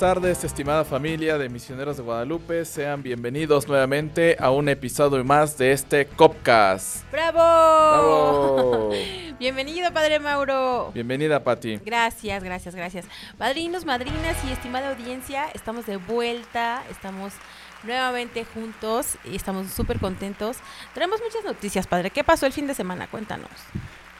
Tardes, estimada familia de Misioneros de Guadalupe. Sean bienvenidos nuevamente a un episodio más de este Copcast. ¡Bravo! ¡Bravo! Bienvenido, Padre Mauro. Bienvenida, Pati. Gracias, gracias, gracias. Padrinos, madrinas y estimada audiencia, estamos de vuelta, estamos nuevamente juntos y estamos súper contentos. Tenemos muchas noticias, Padre. ¿Qué pasó el fin de semana? Cuéntanos.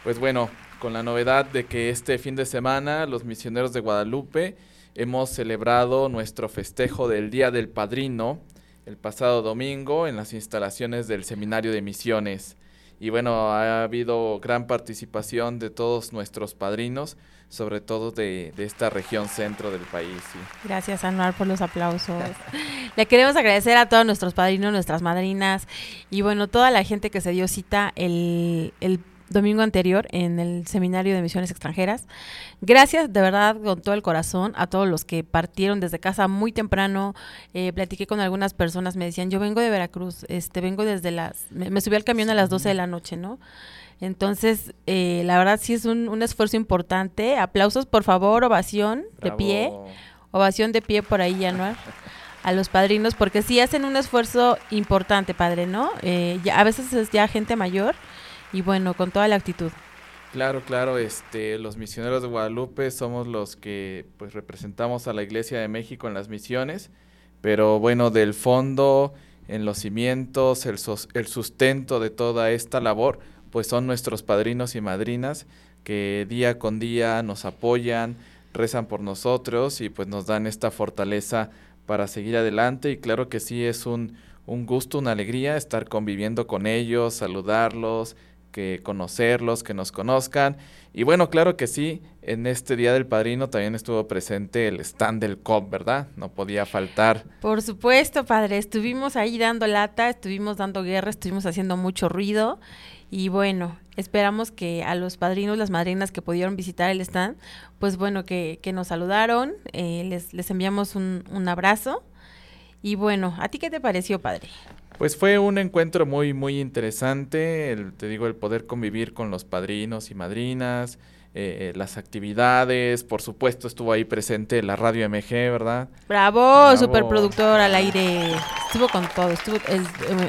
Pues bueno, con la novedad de que este fin de semana los misioneros de Guadalupe hemos celebrado nuestro festejo del Día del Padrino el pasado domingo en las instalaciones del Seminario de Misiones. Y bueno, ha habido gran participación de todos nuestros padrinos, sobre todo de, de esta región centro del país. Gracias, Anuar, por los aplausos. Le queremos agradecer a todos nuestros padrinos, nuestras madrinas y bueno, toda la gente que se dio cita el, el domingo anterior en el Seminario de Misiones Extranjeras. Gracias de verdad con todo el corazón a todos los que partieron desde casa muy temprano. Eh, platiqué con algunas personas, me decían, yo vengo de Veracruz, este, vengo desde las, me, me subí al camión a las 12 de la noche, ¿no? Entonces, eh, la verdad sí es un, un esfuerzo importante. Aplausos, por favor, ovación de pie. Ovación de pie por ahí, Anuar. A los padrinos, porque sí hacen un esfuerzo importante, padre, ¿no? Eh, ya, a veces es ya gente mayor y bueno, con toda la actitud. Claro, claro, este, los misioneros de Guadalupe somos los que pues representamos a la Iglesia de México en las misiones, pero bueno, del fondo, en los cimientos, el, sos- el sustento de toda esta labor, pues son nuestros padrinos y madrinas que día con día nos apoyan, rezan por nosotros y pues nos dan esta fortaleza para seguir adelante y claro que sí es un, un gusto, una alegría estar conviviendo con ellos, saludarlos, que conocerlos, que nos conozcan. Y bueno, claro que sí, en este Día del Padrino también estuvo presente el stand del COP, ¿verdad? No podía faltar. Por supuesto, padre, estuvimos ahí dando lata, estuvimos dando guerra, estuvimos haciendo mucho ruido y bueno, esperamos que a los padrinos, las madrinas que pudieron visitar el stand, pues bueno, que, que nos saludaron, eh, les, les enviamos un, un abrazo y bueno, ¿a ti qué te pareció, padre? Pues fue un encuentro muy, muy interesante, el- te digo, el poder convivir con los padrinos y madrinas, eh, eh, las actividades, por supuesto estuvo ahí presente la radio MG, ¿verdad? Bravo, Bravo. superproductor al aire, estuvo con todo, estuvo eh,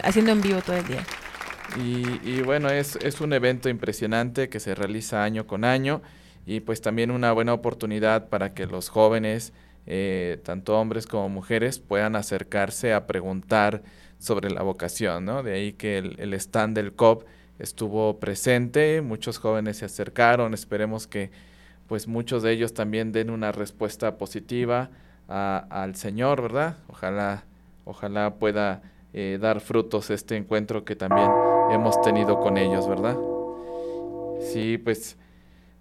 haciendo en vivo todo el día. Y, y bueno, es, es un evento impresionante que se realiza año con año y pues también una buena oportunidad para que los jóvenes, eh, tanto hombres como mujeres, puedan acercarse a preguntar sobre la vocación, ¿no? De ahí que el, stand del COP estuvo presente, muchos jóvenes se acercaron, esperemos que pues muchos de ellos también den una respuesta positiva a- al Señor, ¿verdad? Ojalá, ojalá pueda eh, dar frutos este encuentro que también hemos tenido con ellos, ¿verdad? Sí, pues,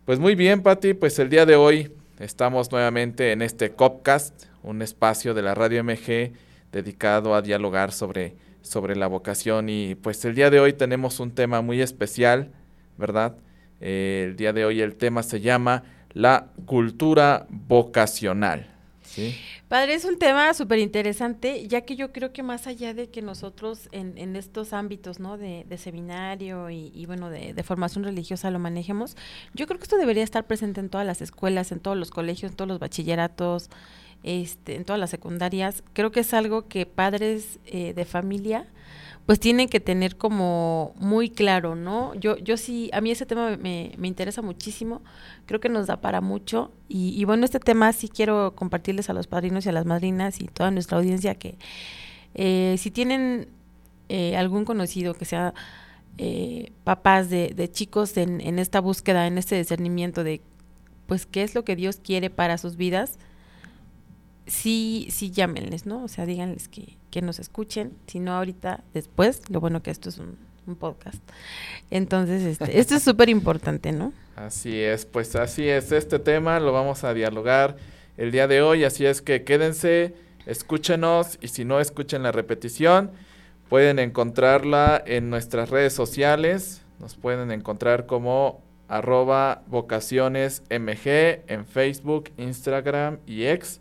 pues muy bien, Patti, pues el día de hoy estamos nuevamente en este Copcast, un espacio de la radio MG dedicado a dialogar sobre, sobre la vocación y pues el día de hoy tenemos un tema muy especial, ¿verdad? Eh, el día de hoy el tema se llama la cultura vocacional. ¿sí? Padre, es un tema súper interesante, ya que yo creo que más allá de que nosotros en, en estos ámbitos, ¿no? De, seminario y, y bueno, de, de formación religiosa lo manejemos, yo creo que esto debería estar presente en todas las escuelas, en todos los colegios, en todos los bachilleratos, este, en todas las secundarias. Creo que es algo que padres eh, de familia pues tienen que tener como muy claro, ¿no? Yo, yo sí, a mí ese tema me, me interesa muchísimo, creo que nos da para mucho y, bueno, este tema sí quiero compartirles a los padrinos y a las madrinas y toda nuestra audiencia que eh, si tienen eh, algún conocido que sea eh, papás de, de chicos en, en, esta búsqueda, en este discernimiento de pues qué es lo que Dios quiere para sus vidas, sí, sí llámenles, ¿no? O sea, díganles que, que nos escuchen, si no ahorita, después, lo bueno que esto es un, un podcast. Entonces, este, esto es súper importante, ¿no? Así es, pues así es, este tema lo vamos a dialogar el día de hoy, así es que quédense, escúchenos y si no escuchen la repetición, pueden encontrarla en nuestras redes sociales, nos pueden encontrar como arroba vocaciones mg en Facebook, Instagram y X.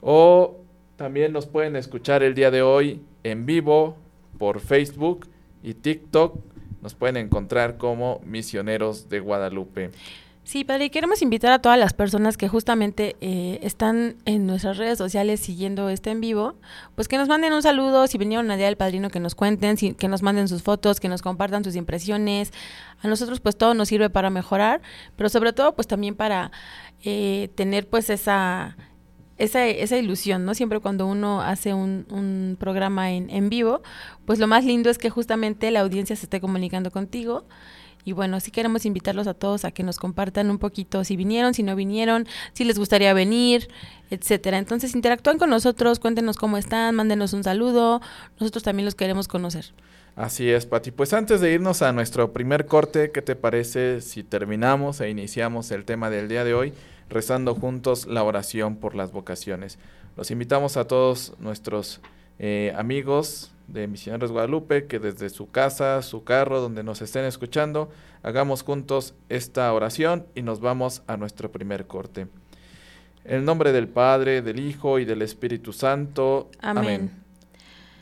O también nos pueden escuchar el día de hoy en vivo por Facebook y TikTok. Nos pueden encontrar como Misioneros de Guadalupe. Sí, padre, queremos invitar a todas las personas que justamente eh, están en nuestras redes sociales siguiendo este en vivo, pues que nos manden un saludo, si vinieron a Día del Padrino, que nos cuenten, que nos manden sus fotos, que nos compartan sus impresiones. A nosotros pues todo nos sirve para mejorar, pero sobre todo pues también para eh, tener pues esa, esa, esa ilusión, ¿no? Siempre cuando uno hace un, un programa en, en vivo, pues lo más lindo es que justamente la audiencia se esté comunicando contigo y bueno, sí queremos invitarlos a todos a que nos compartan un poquito si vinieron, si no vinieron, si les gustaría venir, etcétera. Entonces interactúen con nosotros, cuéntenos cómo están, mándenos un saludo, nosotros también los queremos conocer. Así es, Pati. Pues antes de irnos a nuestro primer corte, ¿qué te parece si terminamos e iniciamos el tema del día de hoy rezando juntos la oración por las vocaciones? Los invitamos a todos nuestros eh, amigos de Misioneros Guadalupe, que desde su casa, su carro, donde nos estén escuchando, hagamos juntos esta oración y nos vamos a nuestro primer corte. En el nombre del Padre, del Hijo y del Espíritu Santo. Amén. Amén.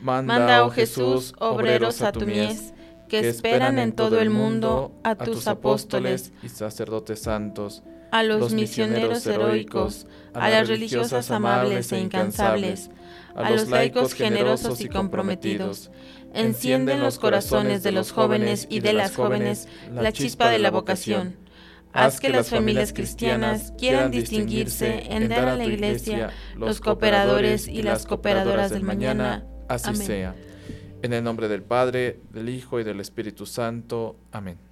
Manda, Manda, oh Jesús, obreros a tu mies, que esperan en todo el mundo a tus apóstoles y sacerdotes santos, a los misioneros heroicos, a las religiosas amables e incansables, a los laicos generosos y comprometidos. Enciende en los corazones de los jóvenes y de las jóvenes la chispa de la vocación. Haz que las familias cristianas quieran distinguirse en dar a la Iglesia los cooperadores y las cooperadoras del mañana. Así Amén. sea. En el nombre del Padre, del Hijo y del Espíritu Santo. Amén.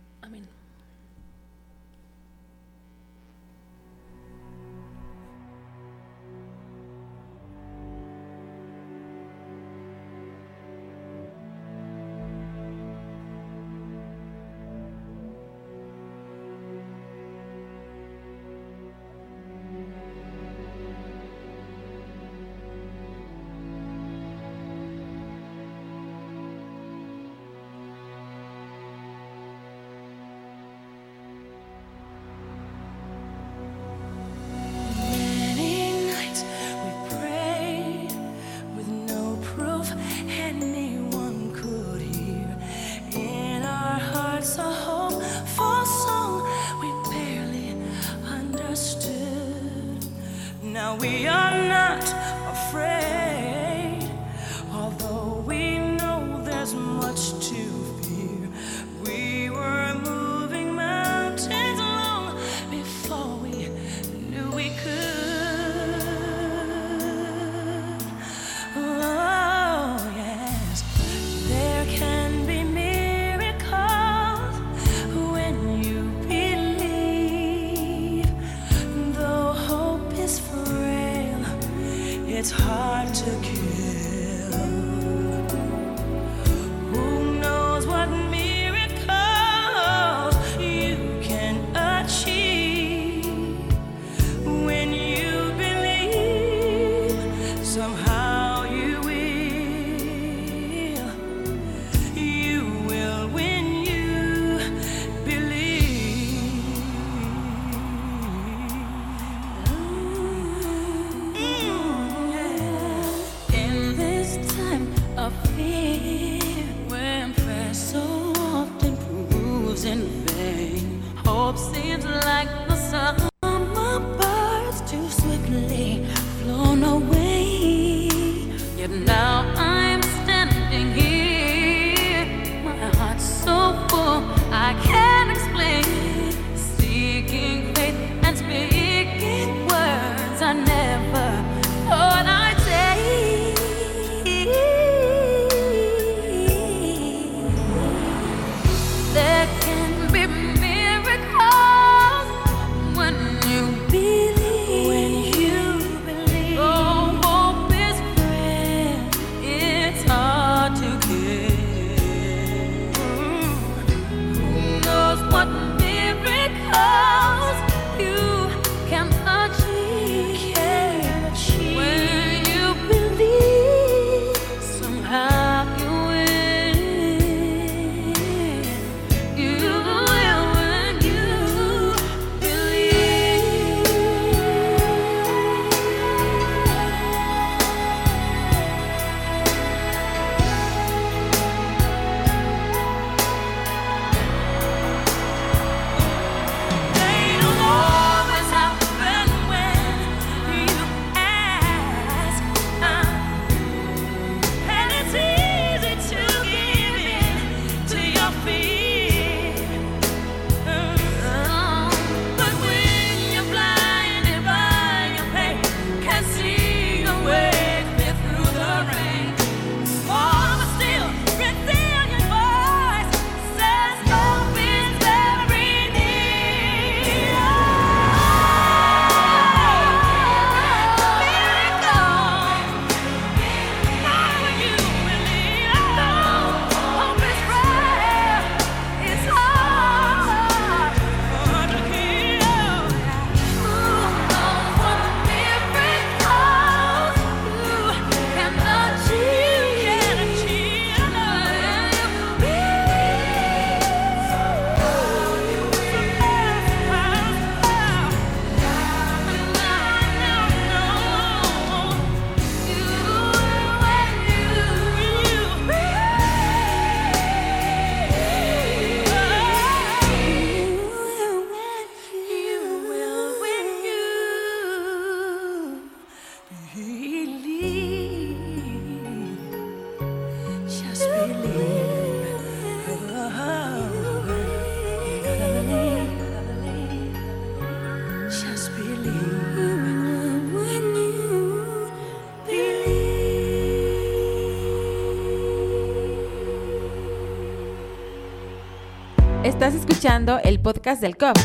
Escuchando el podcast del COP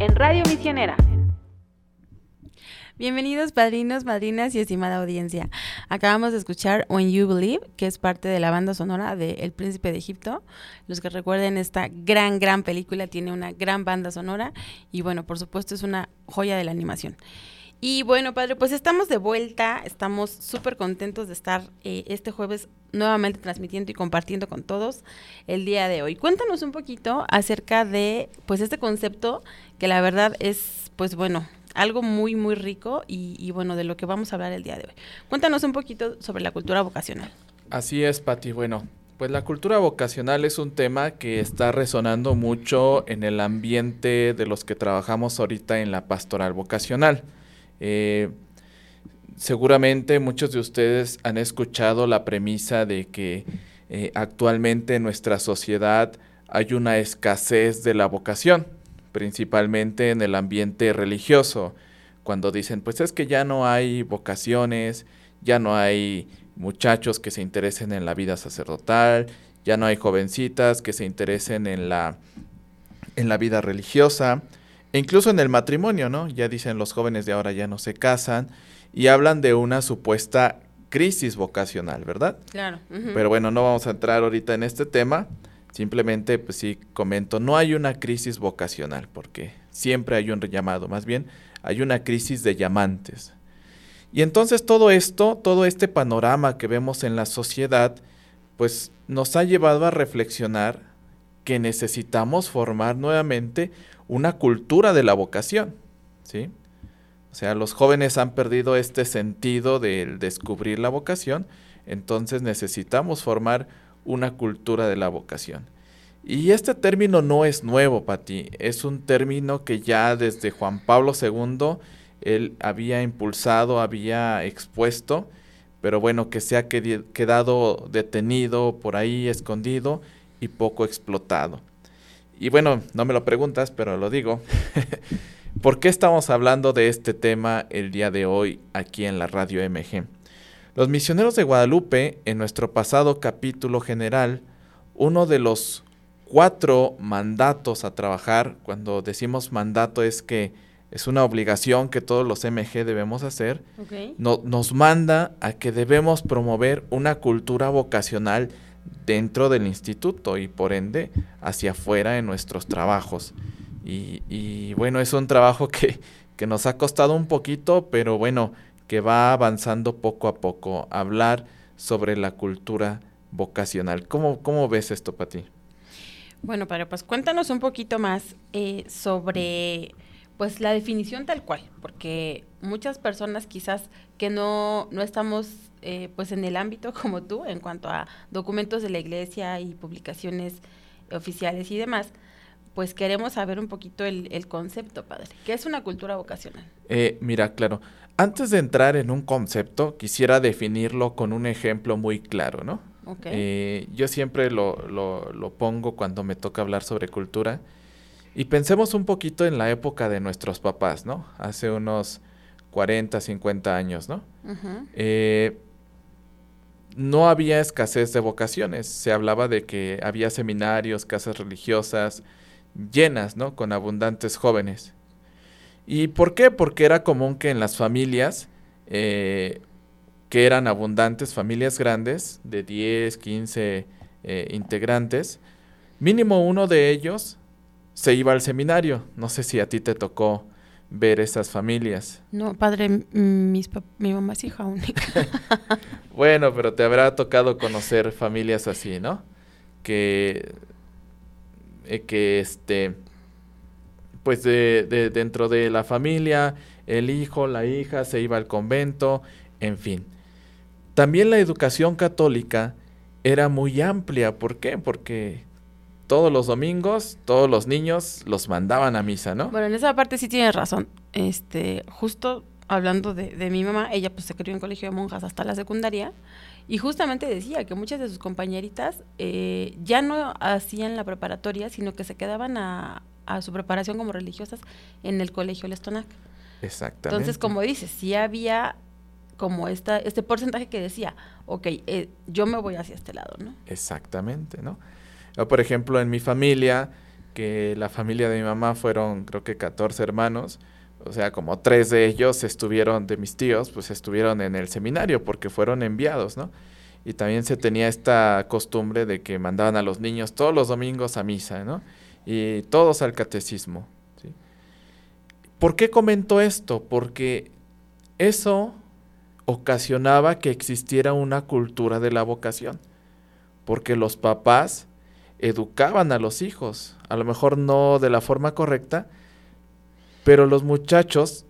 en Radio Misionera. Bienvenidos padrinos, madrinas y estimada audiencia. Acabamos de escuchar When You Believe, que es parte de la banda sonora de El Príncipe de Egipto. Los que recuerden esta gran, gran película tiene una gran banda sonora y bueno, por supuesto es una joya de la animación. Y bueno, padre, pues estamos de vuelta, estamos súper contentos de estar eh, este jueves nuevamente transmitiendo y compartiendo con todos el día de hoy. Cuéntanos un poquito acerca de pues este concepto que la verdad es pues bueno, algo muy muy rico y, bueno, de lo que vamos a hablar el día de hoy. Cuéntanos un poquito sobre la cultura vocacional. Así es, Pati. Bueno, pues la cultura vocacional es un tema que está resonando mucho en el ambiente de los que trabajamos ahorita en la pastoral vocacional. Eh, seguramente muchos de ustedes han escuchado la premisa de que eh, actualmente en nuestra sociedad hay una escasez de la vocación, principalmente en el ambiente religioso, cuando dicen, pues es que ya no hay vocaciones, ya no hay muchachos que se interesen en la vida sacerdotal, ya no hay jovencitas que se interesen en la, en la vida religiosa, e incluso en el matrimonio, ¿no? Ya dicen los jóvenes de ahora ya no se casan y hablan de una supuesta crisis vocacional, ¿verdad? Claro. Pero bueno, no vamos a entrar ahorita en este tema. Simplemente, pues sí, comento, no hay una crisis vocacional, porque siempre hay un llamado, más bien hay una crisis de llamantes. Y entonces todo esto, todo este panorama que vemos en la sociedad, pues nos ha llevado a reflexionar que necesitamos formar nuevamente una cultura de la vocación, ¿sí? O sea, los jóvenes han perdido este sentido del descubrir la vocación, entonces necesitamos formar una cultura de la vocación. Y este término no es nuevo, Pati, es un término que ya desde Juan Pablo II él había impulsado, había expuesto, pero bueno, que se ha quedado detenido por ahí, escondido y poco explotado. Y bueno, no me lo preguntas, pero lo digo. ¿Por qué estamos hablando de este tema el día de hoy aquí en la radio MG? Los misioneros de Guadalupe, en nuestro pasado capítulo general, uno de los cuatro mandatos a trabajar, cuando decimos mandato es que es una obligación que todos los MG debemos hacer, no, nos manda a que debemos promover una cultura vocacional dentro del instituto y por ende hacia afuera en nuestros trabajos. Y, bueno, es un trabajo que, que, nos ha costado un poquito, pero bueno, que va avanzando poco a poco. Hablar sobre la cultura vocacional. ¿Cómo, cómo ves esto para ti? Bueno, pero pues cuéntanos un poquito más eh, sobre pues la definición tal cual, porque muchas personas quizás que no, no estamos eh, pues en el ámbito como tú, en cuanto a documentos de la iglesia y publicaciones oficiales y demás, pues queremos saber un poquito el, concepto, padre. ¿Qué es una cultura vocacional? Eh, mira, claro. Antes de entrar en un concepto, quisiera definirlo con un ejemplo muy claro, ¿no? Eh, yo siempre lo, lo, lo, pongo cuando me toca hablar sobre cultura. Y pensemos un poquito en la época de nuestros papás, ¿no? Hace unos 40, 50 años, ¿no? eh, no había escasez de vocaciones. Se hablaba de que había seminarios, casas religiosas llenas, ¿no? Con abundantes jóvenes. ¿Y por qué? Porque era común que en las familias, eh, que eran abundantes, familias grandes, de 10, 15 eh, integrantes, mínimo uno de ellos se iba al seminario. No sé si a ti te tocó ver esas familias. No, padre, mis mi mamá es hija única. bueno, pero te habrá tocado conocer familias así, ¿no? Que, eh, que este, pues de, de, dentro de la familia, el hijo, la hija se iba al convento, en fin. También la educación católica era muy amplia. ¿Por qué? Porque todos los domingos, todos los niños los mandaban a misa, ¿no? Bueno, en esa parte sí tienes razón. Este, justo hablando de, de mi mamá, ella pues se crió en colegio de monjas hasta la secundaria y justamente decía que muchas de sus compañeritas eh, ya no hacían la preparatoria, sino que se quedaban a, a su preparación como religiosas en el colegio Lestonac. Exactamente. Entonces, como dices, sí había como esta, este porcentaje que decía, ok, eh, yo me voy hacia este lado, ¿no? Exactamente, ¿no? Por ejemplo, en mi familia, que la familia de mi mamá fueron creo que 14 hermanos, o sea, como tres de ellos estuvieron, de mis tíos, pues estuvieron en el seminario porque fueron enviados, ¿no? Y también se tenía esta costumbre de que mandaban a los niños todos los domingos a misa, ¿no? Y todos al catecismo. ¿sí? ¿Por qué comento esto? Porque eso ocasionaba que existiera una cultura de la vocación. Porque los papás educaban a los hijos, a lo mejor no de la forma correcta, pero los muchachos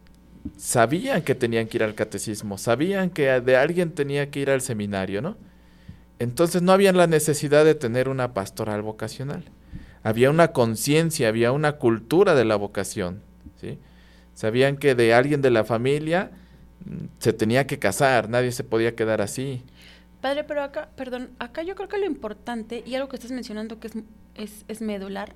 sabían que tenían que ir al catecismo, sabían que de alguien tenía que ir al seminario, ¿no? Entonces no había la necesidad de tener una pastoral vocacional. Había una conciencia, había una cultura de la vocación, ¿sí? Sabían que de alguien de la familia mm, se tenía que casar, nadie se podía quedar así. Padre, pero acá, perdón, acá yo creo que lo importante y algo que estás mencionando que es, es, es medular,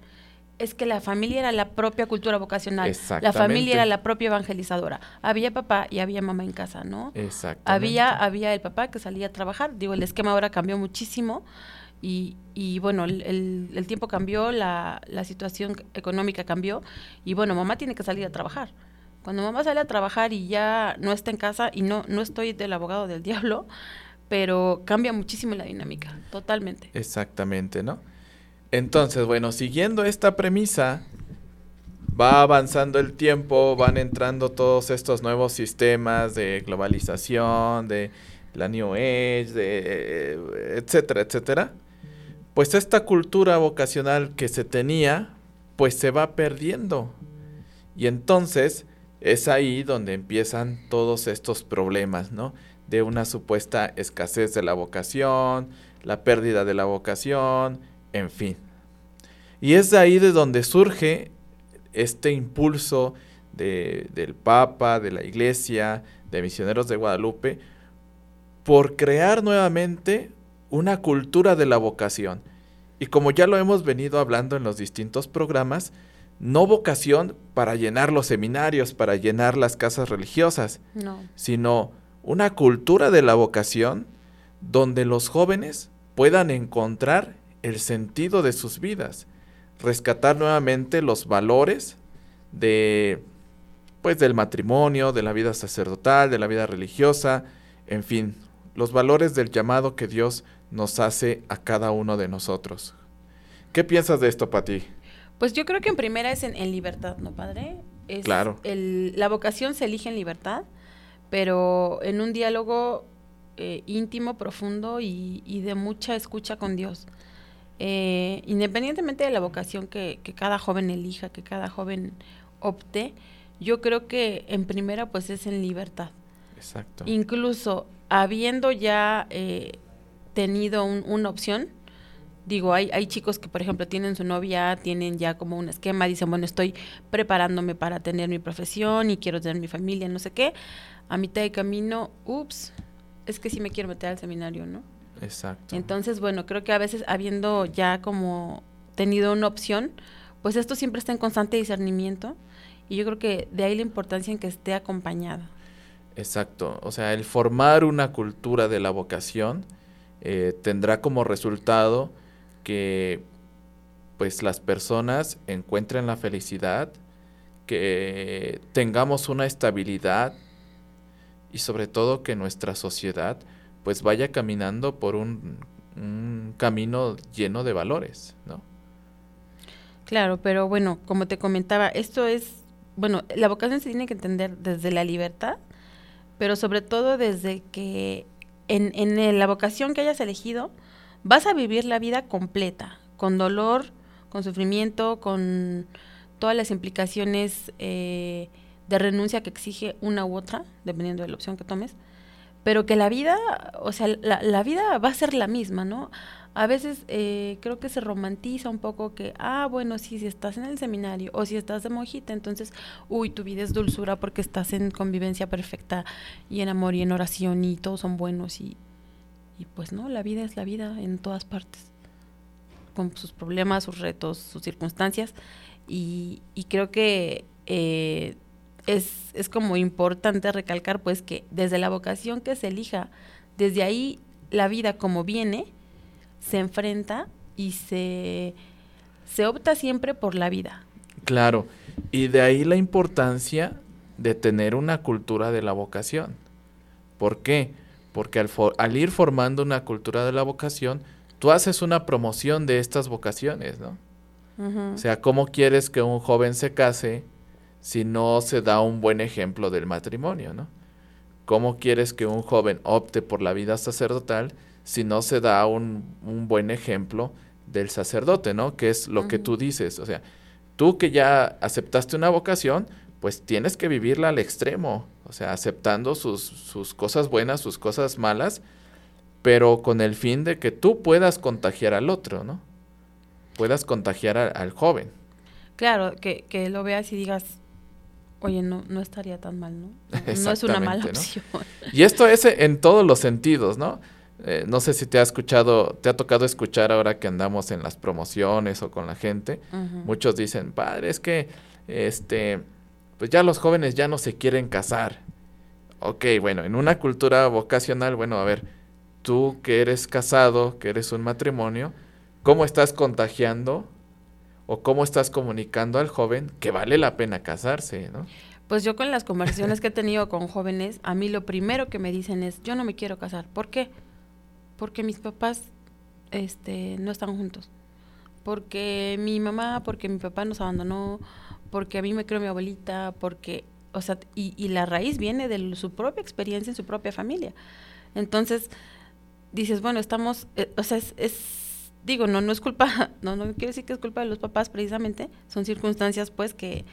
es que la familia era la propia cultura vocacional. La familia era la propia evangelizadora. Había papá y había mamá en casa, ¿no? Exactamente. Había, había el papá que salía a trabajar. Digo, el esquema ahora cambió muchísimo. Y, y bueno, el, el, tiempo cambió, la, la situación económica cambió. Y bueno, mamá tiene que salir a trabajar. Cuando mamá sale a trabajar y ya no está en casa, y no, no estoy del abogado del diablo, pero cambia muchísimo la dinámica, totalmente. Exactamente, ¿no? Entonces, bueno, siguiendo esta premisa, va avanzando el tiempo, van entrando todos estos nuevos sistemas de globalización, de la New Age, de, etcétera, etcétera. Pues esta cultura vocacional que se tenía, pues se va perdiendo. Y entonces es ahí donde empiezan todos estos problemas, ¿no? De una supuesta escasez de la vocación, la pérdida de la vocación, en fin. Y es de ahí de donde surge este impulso de, del Papa, de la Iglesia, de Misioneros de Guadalupe, por crear nuevamente una cultura de la vocación. Y como ya lo hemos venido hablando en los distintos programas, no vocación para llenar los seminarios, para llenar las casas religiosas, no. sino una cultura de la vocación donde los jóvenes puedan encontrar el sentido de sus vidas, rescatar nuevamente los valores de pues del matrimonio, de la vida sacerdotal, de la vida religiosa, en fin, los valores del llamado que Dios nos hace a cada uno de nosotros. ¿Qué piensas de esto, Pati? Pues yo creo que en primera es en, en libertad, ¿no, padre? Es claro. El, la vocación se elige en libertad, pero en un diálogo eh, íntimo, profundo y, y, de mucha escucha con Dios eh, independientemente de la vocación que, que, cada joven elija, que cada joven opte, yo creo que en primera pues es en libertad. Exacto. Incluso habiendo ya eh, tenido un, una opción, digo, hay, hay chicos que por ejemplo tienen su novia, tienen ya como un esquema, dicen, bueno, estoy preparándome para tener mi profesión y quiero tener mi familia, no sé qué, a mitad de camino, ups, es que sí me quiero meter al seminario, ¿no? Exacto. Entonces, bueno, creo que a veces habiendo ya como tenido una opción, pues esto siempre está en constante discernimiento y yo creo que de ahí la importancia en que esté acompañado. Exacto, o sea, el formar una cultura de la vocación eh, tendrá como resultado que pues las personas encuentren la felicidad, que tengamos una estabilidad y sobre todo que nuestra sociedad pues vaya caminando por un, un camino lleno de valores, ¿no? Claro, pero bueno, como te comentaba, esto es, bueno, la vocación se tiene que entender desde la libertad, pero sobre todo desde que en, en la vocación que hayas elegido, vas a vivir la vida completa, con dolor, con sufrimiento, con todas las implicaciones eh, de renuncia que exige una u otra, dependiendo de la opción que tomes, pero que la vida, o sea, la, la vida va a ser la misma, ¿no? A veces eh, creo que se romantiza un poco que, ah, bueno, sí, si estás en el seminario o si estás de monjita, entonces, uy, tu vida es dulzura porque estás en convivencia perfecta y en amor y en oración y todos son buenos y, y pues no, la vida es la vida en todas partes, con sus problemas, sus retos, sus circunstancias y, y creo que eh, es, es como importante recalcar pues que desde la vocación que se elija, desde ahí la vida como viene, se enfrenta y se, se opta siempre por la vida. Claro, y de ahí la importancia de tener una cultura de la vocación. ¿Por qué? Porque al, al, ir formando una cultura de la vocación, tú haces una promoción de estas vocaciones, ¿no? O sea, ¿cómo quieres que un joven se case si no se da un buen ejemplo del matrimonio, ¿no? ¿Cómo quieres que un joven opte por la vida sacerdotal si no se da un, un buen ejemplo del sacerdote, ¿no? Que es lo que tú dices, o sea, tú que ya aceptaste una vocación, pues tienes que vivirla al extremo, o sea, aceptando sus, sus cosas buenas, sus cosas malas, pero con el fin de que tú puedas contagiar al otro, ¿no? Puedas contagiar al joven. Claro, que, que, lo veas y digas, oye, no, no estaría tan mal, ¿no? No es una mala opción. Y esto es en todos los sentidos, ¿no? Eh, no sé si te ha escuchado, te ha tocado escuchar ahora que andamos en las promociones o con la gente. Muchos dicen, padre, es que este, pues ya los jóvenes ya no se quieren casar. Ok, bueno, en una cultura vocacional, bueno, a ver, tú que eres casado, que eres un matrimonio, ¿cómo estás contagiando o cómo estás comunicando al joven que vale la pena casarse, ¿no? Pues yo con las conversaciones que he tenido con jóvenes, a mí lo primero que me dicen es, yo no me quiero casar. ¿Por qué? porque mis papás este, no están juntos. Porque mi mamá, porque mi papá nos abandonó, porque a mí me creo mi abuelita, porque, o sea, y, y la raíz viene de su propia experiencia en su propia familia. Entonces, dices, bueno, estamos, eh, o sea, es, digo, no, no es culpa, no, no quiero decir que es culpa de los papás precisamente, son circunstancias pues que,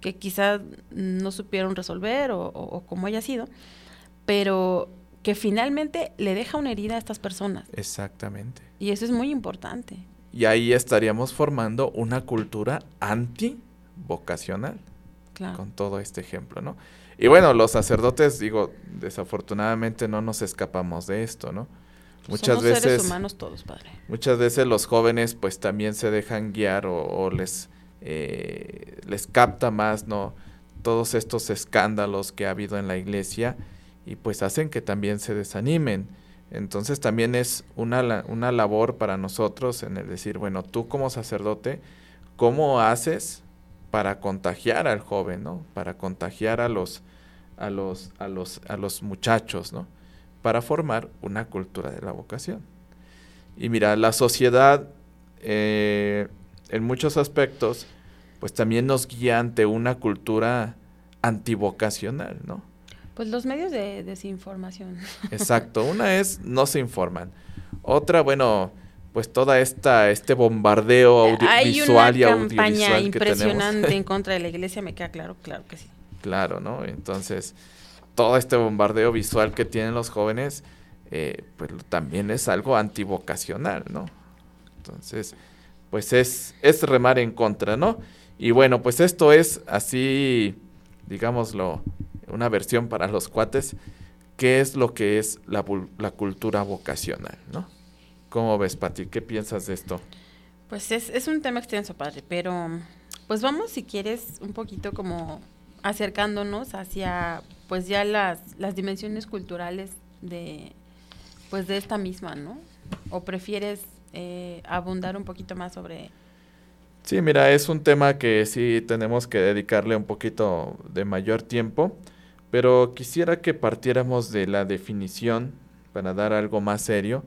que quizás no supieron resolver o, o como haya sido, pero que finalmente le deja una herida a estas personas. Exactamente. Y eso es muy importante. Y ahí estaríamos formando una cultura anti-vocacional. Claro. Con todo este ejemplo, ¿no? Y bueno, los sacerdotes, digo, desafortunadamente no nos escapamos de esto, ¿no? Muchas Somos veces. Seres humanos todos, padre. Muchas veces los jóvenes, pues también se dejan guiar o, les, eh, les capta más, ¿no? Todos estos escándalos que ha habido en la iglesia y pues hacen que también se desanimen. Entonces también es una, una labor para nosotros en el decir, bueno, tú como sacerdote, ¿cómo haces para contagiar al joven, ¿no? Para contagiar a los, a los, a los, a los muchachos, ¿no? Para formar una cultura de la vocación. Y mira, la sociedad eh, en muchos aspectos, pues también nos guía ante una cultura antivocacional, ¿no? Pues los medios de desinformación. Exacto, una es no se informan. Otra, bueno, pues toda esta este bombardeo audiovisual y audiovisual campaña impresionante en contra de la iglesia, me queda claro, claro que sí. Claro, ¿no? Entonces, todo este bombardeo visual que tienen los jóvenes, eh, pues también es algo antivocacional, ¿no? Entonces, pues es, es remar en contra, ¿no? Y bueno, pues esto es así, digámoslo, una versión para los cuates, qué es lo que es la, la cultura vocacional, ¿no? ¿Cómo ves, Pati? ¿Qué piensas de esto? Pues es, es un tema extenso, padre, pero pues vamos, si quieres, un poquito como acercándonos hacia, pues ya las, las dimensiones culturales de, pues de esta misma, ¿no? ¿O prefieres eh, abundar un poquito más sobre Sí, mira, es un tema que sí tenemos que dedicarle un poquito de mayor tiempo. Pero quisiera que partiéramos de la definición, para dar algo más serio,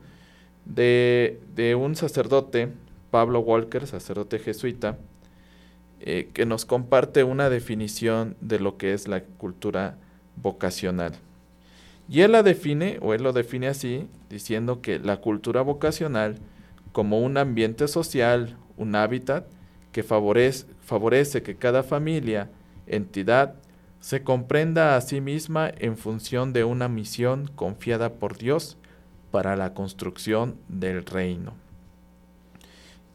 de, un sacerdote, Pablo Walker, sacerdote jesuita, eh, que nos comparte una definición de lo que es la cultura vocacional. Y él la define, o él lo define así, diciendo que la cultura vocacional, como un ambiente social, un hábitat, que favorece, favorece que cada familia, entidad se comprenda a sí misma en función de una misión confiada por Dios para la construcción del reino.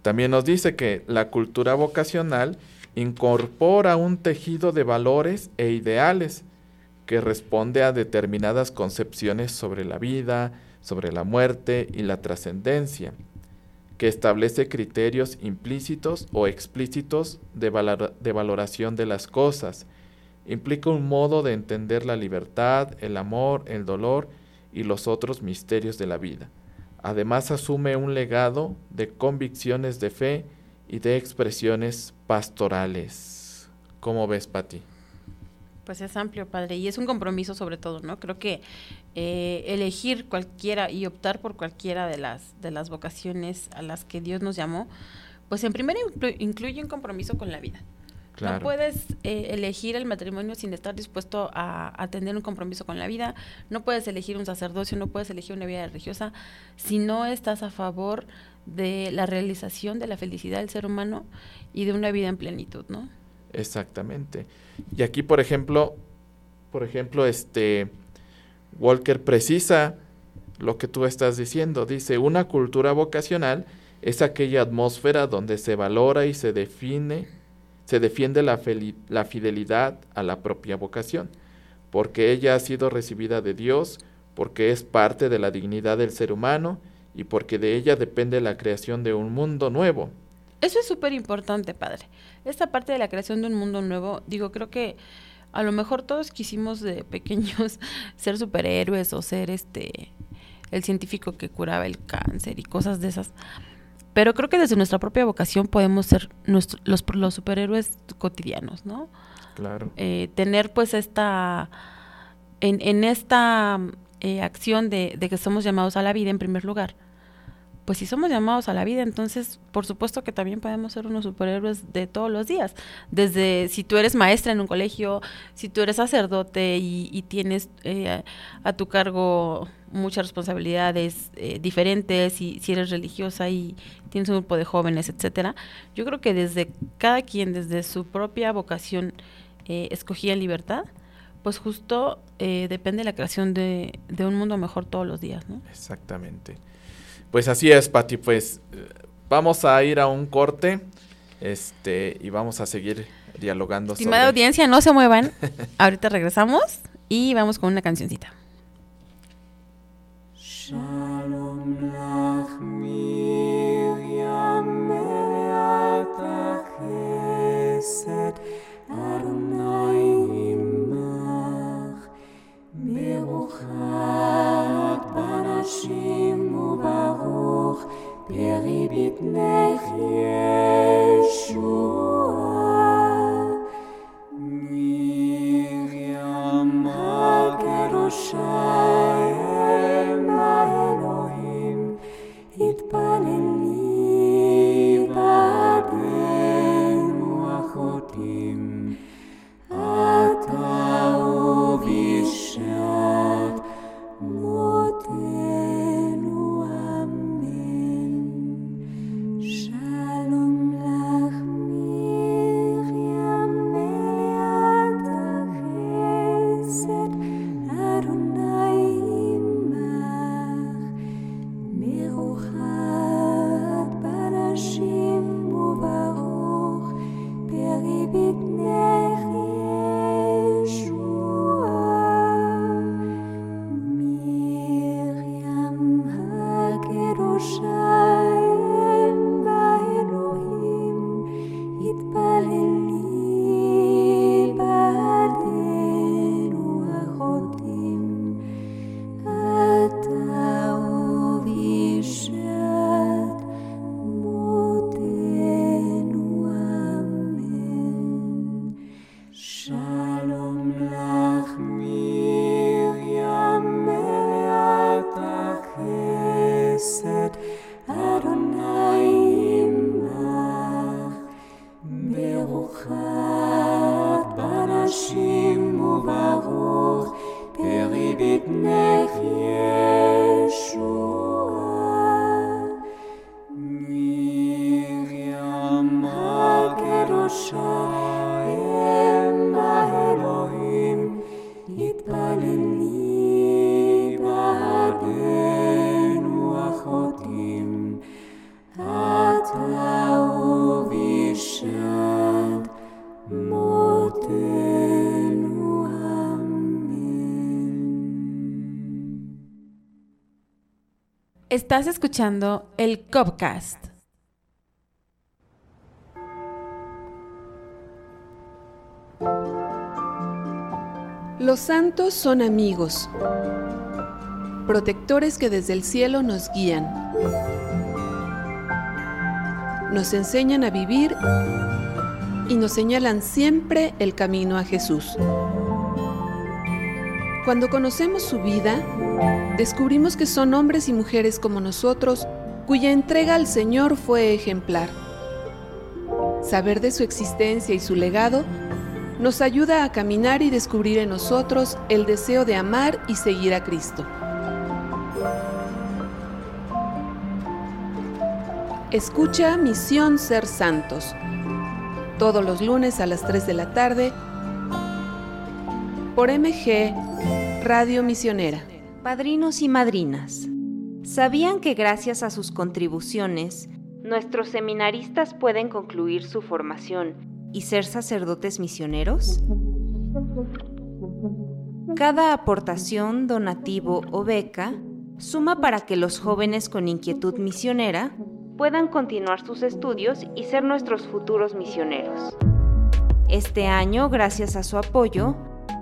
También nos dice que la cultura vocacional incorpora un tejido de valores e ideales que responde a determinadas concepciones sobre la vida, sobre la muerte y la trascendencia, que establece criterios implícitos o explícitos de, de valoración de las cosas, implica un modo de entender la libertad, el amor, el dolor y los otros misterios de la vida, además asume un legado de convicciones de fe y de expresiones pastorales. ¿Cómo ves, Patti? Pues es amplio, padre, y es un compromiso sobre todo, ¿no? Creo que eh, elegir cualquiera y optar por cualquiera de las, de las vocaciones a las que Dios nos llamó, pues en primera incluye un compromiso con la vida. No puedes eh, elegir el matrimonio sin estar dispuesto a, a, tener un compromiso con la vida, no puedes elegir un sacerdocio, no puedes elegir una vida religiosa si no estás a favor de la realización de la felicidad del ser humano y de una vida en plenitud, ¿no? Exactamente. Y aquí, por ejemplo, por ejemplo, este Walker precisa lo que tú estás diciendo. Dice, una cultura vocacional es aquella atmósfera donde se valora y se define se defiende la, fidelidad a la propia vocación, porque ella ha sido recibida de Dios, porque es parte de la dignidad del ser humano y porque de ella depende la creación de un mundo nuevo. Eso es súper importante, padre. Esta parte de la creación de un mundo nuevo, digo, creo que a lo mejor todos quisimos de pequeños ser superhéroes o ser este el científico que curaba el cáncer y cosas de esas. Pero creo que desde nuestra propia vocación podemos ser los, los superhéroes cotidianos, ¿no? Claro. Eh, tener pues esta, en, en esta eh, acción de, de, que somos llamados a la vida en primer lugar, pues si somos llamados a la vida, entonces por supuesto que también podemos ser unos superhéroes de todos los días. Desde si tú eres maestra en un colegio, si tú eres sacerdote y, tienes eh, a, tu cargo muchas responsabilidades eh, diferentes, y si eres religiosa y tienes un grupo de jóvenes, etcétera. Yo creo que desde cada quien, desde su propia vocación, eh, escogía libertad, pues justo depende de la creación de, de un mundo mejor todos los días, ¿no? Exactamente. Pues así es, Pati. Pues vamos a ir a un corte este y vamos a seguir dialogando. Estimada audiencia, no se muevan. Ahorita regresamos y vamos con una cancioncita. Shalom lach Miriam me'at ha'chesed Adonai imach Meruchat banashim u'baruch Peri bitnech Miriam Estás escuchando el Copcast. Los santos son amigos. protectores que desde el cielo nos guían. Nos enseñan a vivir y nos señalan siempre el camino a Jesús. Cuando conocemos su vida, descubrimos que son hombres y mujeres como nosotros, cuya entrega al Señor fue ejemplar. Saber de su existencia y su legado nos ayuda a caminar y descubrir en nosotros el deseo de amar y seguir a Cristo. Escucha Misión Ser Santos, todos los lunes a las 3 de la tarde, por MG Radio Misionera. Padrinos y madrinas, ¿sabían que gracias a sus contribuciones, nuestros seminaristas pueden concluir su formación y ser sacerdotes misioneros? Cada aportación, donativo o beca suma para que los jóvenes con inquietud misionera puedan continuar sus estudios y ser nuestros futuros misioneros. Este año, gracias a su apoyo,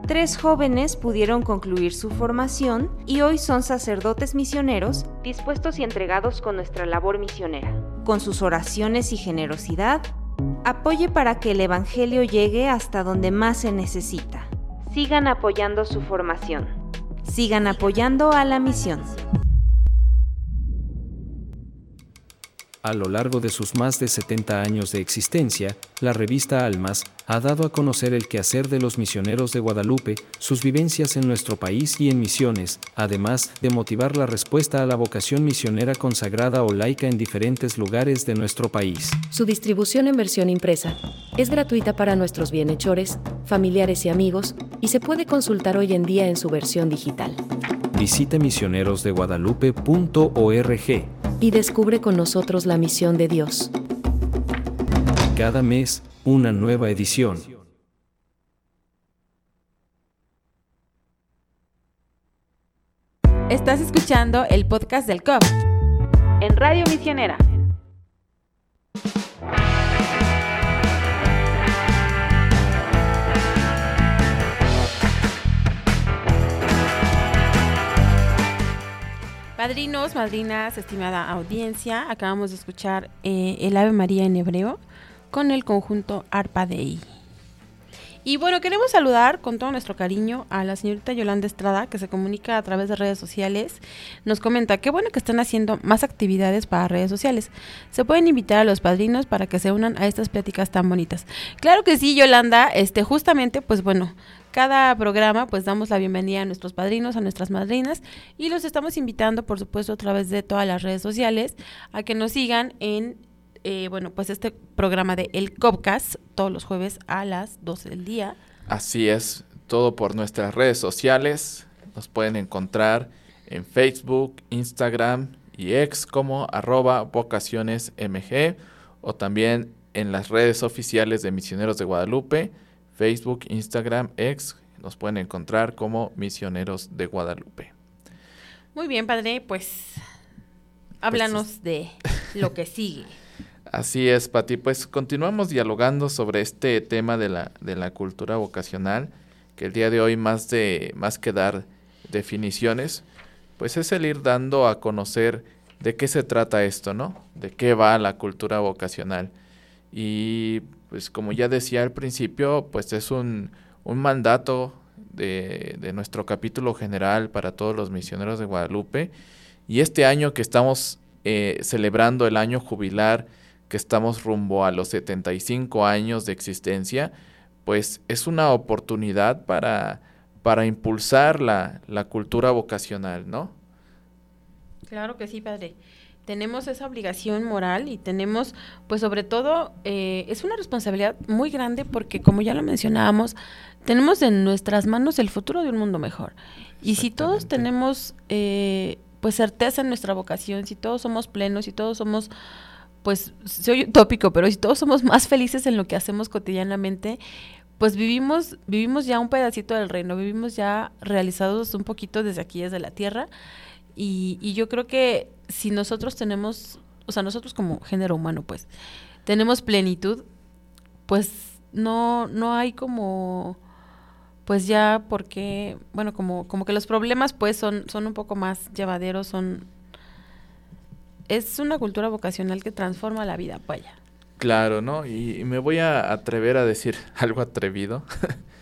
tres jóvenes pudieron concluir su formación y hoy son sacerdotes misioneros dispuestos y entregados con nuestra labor misionera. Con sus oraciones y generosidad, apoye para que el Evangelio llegue hasta donde más se necesita. Sigan apoyando su formación. Sigan apoyando a la misión. A lo largo de sus más de 70 años de existencia, la revista Almas ha dado a conocer el quehacer de los misioneros de Guadalupe, sus vivencias en nuestro país y en misiones, además de motivar la respuesta a la vocación misionera consagrada o laica en diferentes lugares de nuestro país. Su distribución en versión impresa es gratuita para nuestros bienhechores, familiares y amigos y se puede consultar hoy en día en su versión digital. Visite misionerosdeguadalupe.org y descubre con nosotros la misión de Dios. Cada mes, una nueva edición. Estás escuchando el podcast del COP En Radio Misionera. Padrinos, madrinas, estimada audiencia, acabamos de escuchar eh, el Ave María en hebreo con el conjunto Arpa Dei. Y bueno, queremos saludar con todo nuestro cariño a la señorita Yolanda Estrada, que se comunica a través de redes sociales. Nos comenta, qué bueno que están haciendo más actividades para redes sociales. Se pueden invitar a los padrinos para que se unan a estas pláticas tan bonitas. Claro que sí, Yolanda, este, justamente, pues bueno, cada programa pues damos la bienvenida a nuestros padrinos, a nuestras madrinas y los estamos invitando por supuesto a través de todas las redes sociales a que nos sigan en eh, bueno pues este programa de El Copcast todos los jueves a las 12 del día. Así es, todo por nuestras redes sociales. Nos pueden encontrar en Facebook, Instagram y ex como arroba vocacionesmg o también en las redes oficiales de Misioneros de Guadalupe, Facebook, Instagram, ex. Nos pueden encontrar como Misioneros de Guadalupe. Muy bien, padre, pues háblanos de lo que sigue. Así es, Pati. Pues continuamos dialogando sobre este tema de la, de la cultura vocacional, que el día de hoy más, de, más que dar definiciones, pues es el ir dando a conocer de qué se trata esto, ¿no? De qué va la cultura vocacional. Y pues como ya decía al principio, pues es un, un mandato de, de nuestro capítulo general para todos los misioneros de Guadalupe. Y este año que estamos eh, celebrando el año jubilar, que estamos rumbo a los 75 años de existencia, pues es una oportunidad para, para impulsar la, la cultura vocacional, ¿no? Claro que sí, padre. Tenemos esa obligación moral y tenemos, pues sobre todo, eh, es una responsabilidad muy grande porque, como ya lo mencionábamos, tenemos en nuestras manos el futuro de un mundo mejor. Y si todos tenemos, eh, pues, certeza en nuestra vocación, si todos somos plenos, si todos somos, pues, soy utópico, pero si todos somos más felices en lo que hacemos cotidianamente, pues vivimos, vivimos ya un pedacito del reino, vivimos ya realizados un poquito desde aquí, desde la tierra. Y, y yo creo que si nosotros tenemos, o sea, nosotros como género humano, pues, tenemos plenitud, pues no, no hay como, pues ya porque, bueno, como, como que los problemas pues son, son un poco más llevaderos, son... Es una cultura vocacional que transforma la vida, vaya. Claro, ¿no? Y, y me voy a atrever a decir algo atrevido,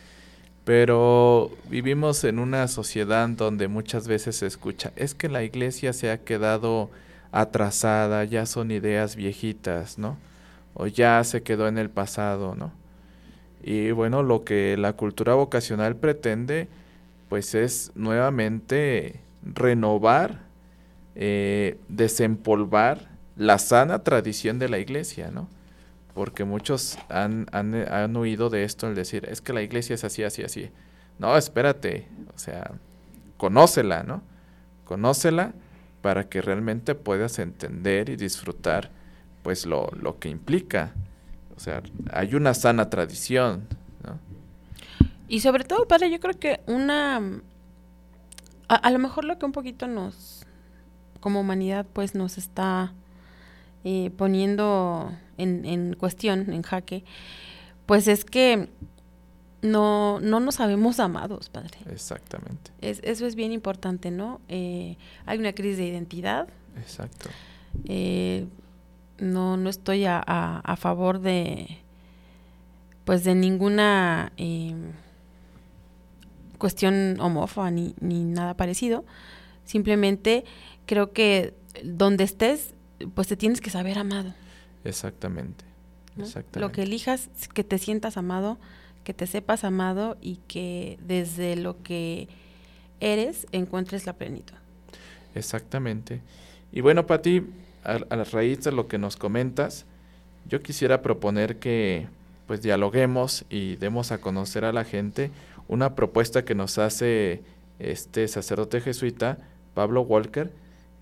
pero vivimos en una sociedad donde muchas veces se escucha, es que la iglesia se ha quedado atrasada, ya son ideas viejitas, ¿no? O ya se quedó en el pasado, ¿no? Y bueno, lo que la cultura vocacional pretende, pues es nuevamente renovar, eh, desempolvar la sana tradición de la iglesia, ¿no? Porque muchos han, han, han oído de esto, el decir, es que la iglesia es así, así, así. No, espérate, o sea, conócela, ¿no? Conócela para que realmente puedas entender y disfrutar, pues, lo, lo que implica. O sea, hay una sana tradición, ¿no? Y sobre todo, padre, yo creo que una... A lo mejor lo que un poquito nos, como humanidad, pues nos está eh, poniendo en, en cuestión, en jaque, pues es que no, no nos sabemos amados, padre. Exactamente. Es, eso es bien importante, ¿no? Eh, hay una crisis de identidad. Exacto. Eh, no, no estoy a, a, a favor de, pues de ninguna eh, cuestión homófoba ni, ni nada parecido. Simplemente creo que donde estés, pues te tienes que saber amado. Exactamente. ¿no? Exactamente. Lo que elijas, que te sientas amado, que te sepas amado y que desde lo que eres encuentres la plenitud. Exactamente. Y bueno, Pati, a, a la raíz de lo que nos comentas, yo quisiera proponer que pues dialoguemos y demos a conocer a la gente una propuesta que nos hace este sacerdote jesuita, Pablo Walker.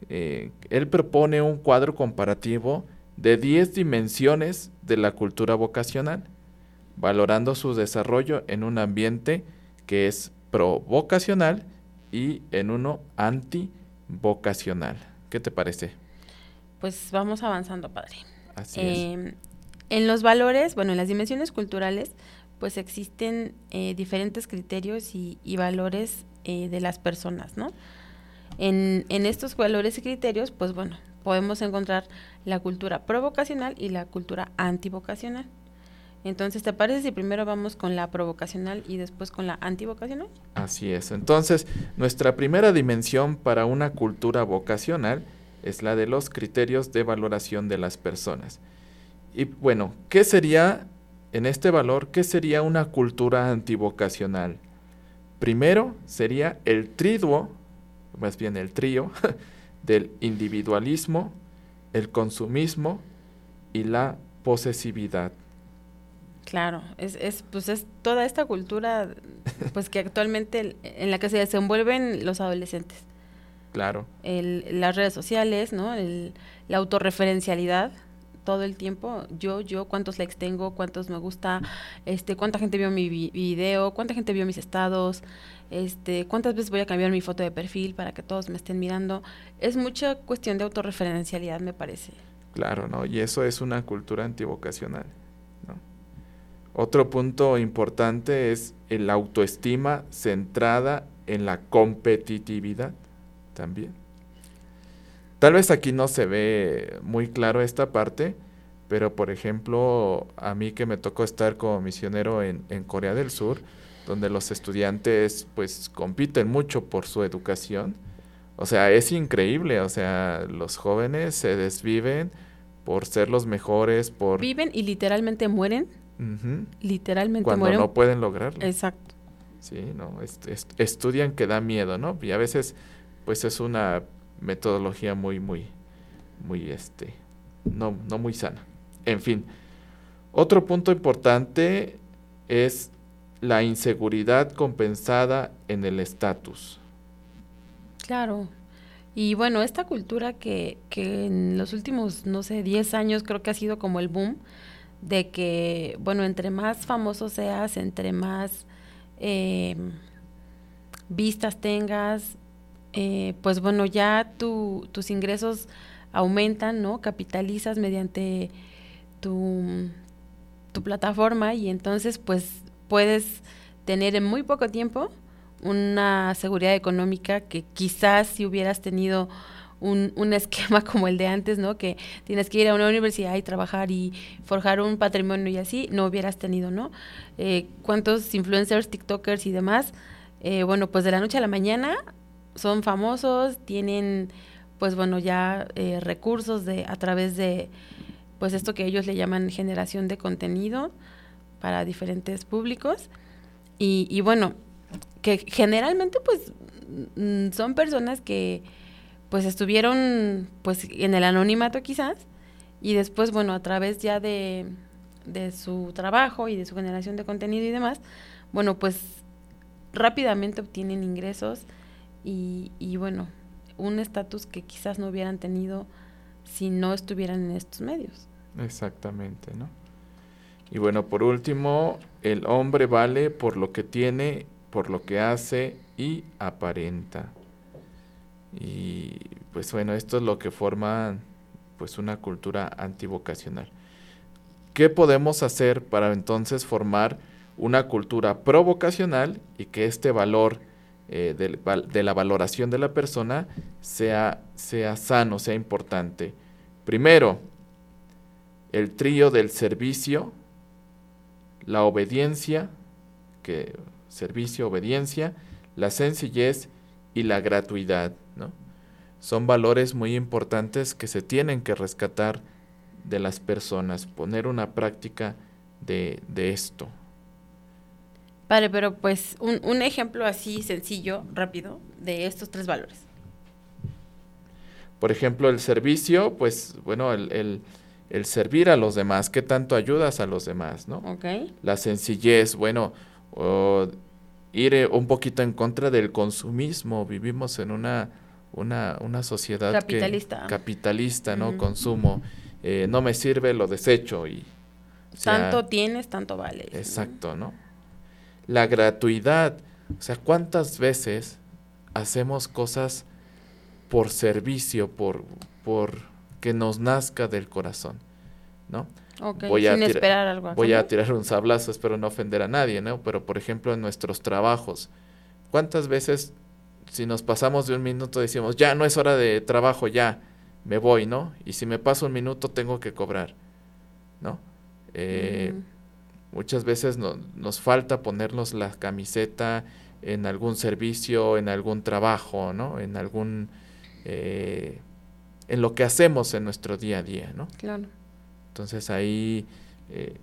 Eh, él propone un cuadro comparativo de 10 dimensiones de la cultura vocacional, valorando su desarrollo en un ambiente que es provocacional y en uno antivocacional. ¿Qué te parece? Pues vamos avanzando, padre. Así es. Eh, en los valores, bueno, en las dimensiones culturales, pues existen eh, diferentes criterios y, y valores eh, de las personas, ¿no? En, estos valores y criterios, pues bueno, podemos encontrar la cultura provocacional y la cultura antivocacional. Entonces, ¿te parece si primero vamos con la provocacional y después con la antivocacional? Así es. Entonces, nuestra primera dimensión para una cultura vocacional es la de los criterios de valoración de las personas. Y bueno, ¿qué sería en este valor, qué sería una cultura antivocacional? Primero sería el triduo, más bien el trío, del individualismo, el consumismo y la posesividad. Claro, es, es, pues es toda esta cultura pues que actualmente en la que se desenvuelven los adolescentes. Claro. El, las redes sociales, ¿no? El, la autorreferencialidad todo el tiempo. Yo, yo, cuántos likes tengo, cuántos me gusta, este, cuánta gente vio mi vi video, cuánta gente vio mis estados, este, cuántas veces voy a cambiar mi foto de perfil para que todos me estén mirando. Es mucha cuestión de autorreferencialidad, me parece. Claro, ¿no? Y eso es una cultura antivocacional, ¿no? Otro punto importante es el autoestima centrada en la competitividad también. Tal vez aquí no se ve muy claro esta parte, pero por ejemplo, a mí que me tocó estar como misionero en, en, Corea del Sur, donde los estudiantes pues compiten mucho por su educación. O sea, es increíble, o sea, los jóvenes se desviven por ser los mejores, por... Viven y literalmente mueren. Uh -huh. Literalmente Cuando mueren. no pueden lograrlo. Exacto. Sí, no, est est estudian que da miedo, ¿no? Y a veces pues es una metodología muy, muy, muy, este, no, no muy sana. En fin, otro punto importante es la inseguridad compensada en el estatus. Claro. Y bueno, esta cultura que, que en los últimos, no sé, 10 años creo que ha sido como el boom de que, bueno, entre más famoso seas, entre más eh, vistas tengas, eh, pues bueno, ya tu, tus ingresos aumentan, ¿no? Capitalizas mediante tu, tu, plataforma y entonces pues puedes tener en muy poco tiempo una seguridad económica que quizás si hubieras tenido un, un, esquema como el de antes, ¿no? Que tienes que ir a una universidad y trabajar y forjar un patrimonio y así, no hubieras tenido, ¿no? Eh, ¿Cuántos influencers, TikTokers y demás? Eh, bueno, pues de la noche a la mañana son famosos, tienen, pues bueno, ya eh, recursos de a través de, pues esto que ellos le llaman generación de contenido para diferentes públicos. Y, y bueno, que generalmente pues mm, son personas que pues estuvieron pues en el anonimato quizás y después bueno a través ya de, de su trabajo y de su generación de contenido y demás bueno pues rápidamente obtienen ingresos y, bueno un estatus que quizás no hubieran tenido si no estuvieran en estos medios. Exactamente no y bueno por último el hombre vale por lo que tiene por lo que hace y aparenta. Y pues bueno, esto es lo que forma pues una cultura antivocacional. ¿Qué podemos hacer para entonces formar una cultura provocacional y que este valor eh, de, de, la valoración de la persona sea, sea sano, sea importante? Primero, el trío del servicio, la obediencia, que servicio, obediencia, la sencillez y la gratuidad. ¿no? Son valores muy importantes que se tienen que rescatar de las personas, poner una práctica de, de esto. Vale, pero pues un, un, ejemplo así sencillo, rápido, de estos tres valores. Por ejemplo, el servicio, pues bueno, el, el, el servir a los demás, ¿qué tanto ayudas a los demás? ¿no? Okay. La sencillez, bueno, o ir eh, un poquito en contra del consumismo. Vivimos en una, una, una sociedad capitalista, que, capitalista ¿no? Uh -huh. Consumo. Eh, no me sirve, lo desecho y... tanto tienes, tanto vale. Exacto, ¿no? La gratuidad. O sea, ¿cuántas veces hacemos cosas por servicio, por, por que nos nazca del corazón, ¿no? Okay, voy, a sin esperar algo voy a tirar un sablazo, espero no ofender a nadie, ¿no? Pero por ejemplo en nuestros trabajos, ¿cuántas veces si nos pasamos de un minuto decimos, ya no es hora de trabajo, ya me voy, ¿no? Y si me paso un minuto tengo que cobrar, ¿no? Eh, mm. Muchas veces no, nos falta ponernos la camiseta en algún servicio, en algún trabajo, ¿no? En algún... Eh, en lo que hacemos en nuestro día a día, ¿no? Claro. Entonces ahí eh,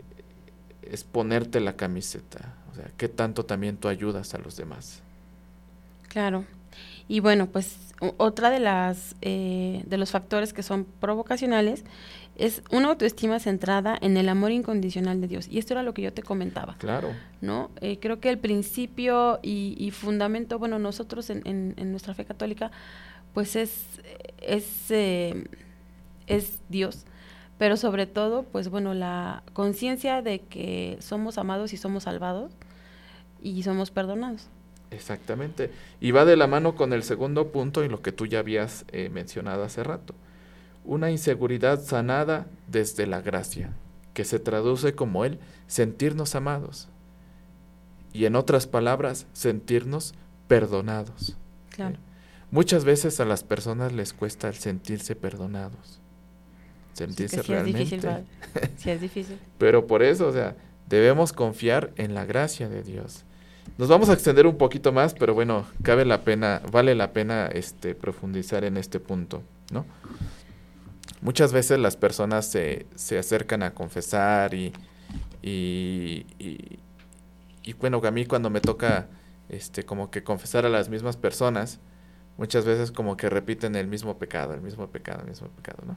es ponerte la camiseta, o sea, qué tanto también tú ayudas a los demás. Claro. Y bueno, pues otra de las eh, de los factores que son provocacionales es una autoestima centrada en el amor incondicional de Dios. Y esto era lo que yo te comentaba. Claro. ¿No? Eh, creo que el principio y, y fundamento, bueno, nosotros en, en, en, nuestra fe católica, pues es, es, eh, es Dios pero sobre todo, pues bueno, la conciencia de que somos amados y somos salvados y somos perdonados. Exactamente. Y va de la mano con el segundo punto y lo que tú ya habías eh, mencionado hace rato. Una inseguridad sanada desde la gracia, que se traduce como el sentirnos amados. Y en otras palabras, sentirnos perdonados. Claro. ¿Eh? Muchas veces a las personas les cuesta el sentirse perdonados sentirse sí realmente. Es difícil, sí es difícil. Pero por eso, o sea, debemos confiar en la gracia de Dios. Nos vamos a extender un poquito más, pero bueno, cabe la pena, vale la pena este, profundizar en este punto, ¿no? Muchas veces las personas se, se acercan a confesar y, y, y, y, bueno, a mí cuando me toca este, como que confesar a las mismas personas, muchas veces como que repiten el mismo pecado, el mismo pecado, el mismo pecado, ¿no?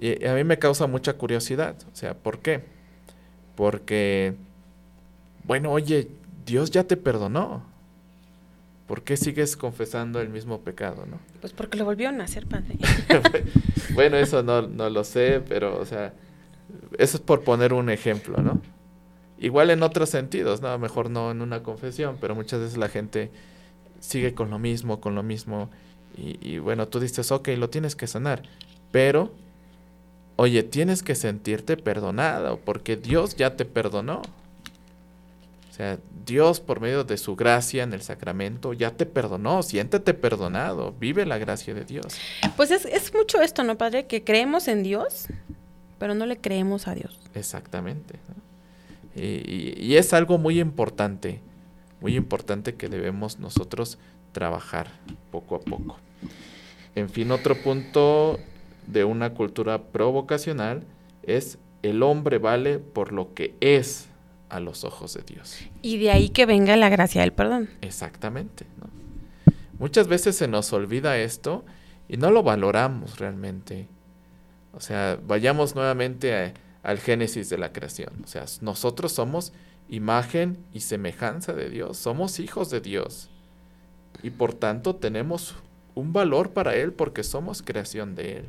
Y a mí me causa mucha curiosidad. O sea, ¿por qué? Porque, bueno, oye, Dios ya te perdonó. ¿Por qué sigues confesando el mismo pecado, no? Pues porque lo volvieron a hacer, padre. bueno, eso no, no lo sé, pero, o sea, eso es por poner un ejemplo, ¿no? Igual en otros sentidos, ¿no? Mejor no en una confesión, pero muchas veces la gente sigue con lo mismo, con lo mismo. Y, y bueno, tú dices, ok, lo tienes que sanar, pero oye, tienes que sentirte perdonado porque Dios ya te perdonó. O sea, Dios por medio de su gracia en el sacramento ya te perdonó, siéntete perdonado, vive la gracia de Dios. Pues es, es mucho esto, ¿no, padre? Que creemos en Dios, pero no le creemos a Dios. Exactamente. ¿no? Y, y- y es algo muy importante, muy importante que debemos nosotros trabajar poco a poco. En fin, otro punto de una cultura provocacional es el hombre vale por lo que es a los ojos de Dios. Y de ahí que venga la gracia del perdón. Exactamente. ¿no? Muchas veces se nos olvida esto y no lo valoramos realmente. O sea, vayamos nuevamente a- al génesis de la creación. O sea, nosotros somos imagen y semejanza de Dios, somos hijos de Dios. Y por tanto tenemos un valor para Él porque somos creación de Él.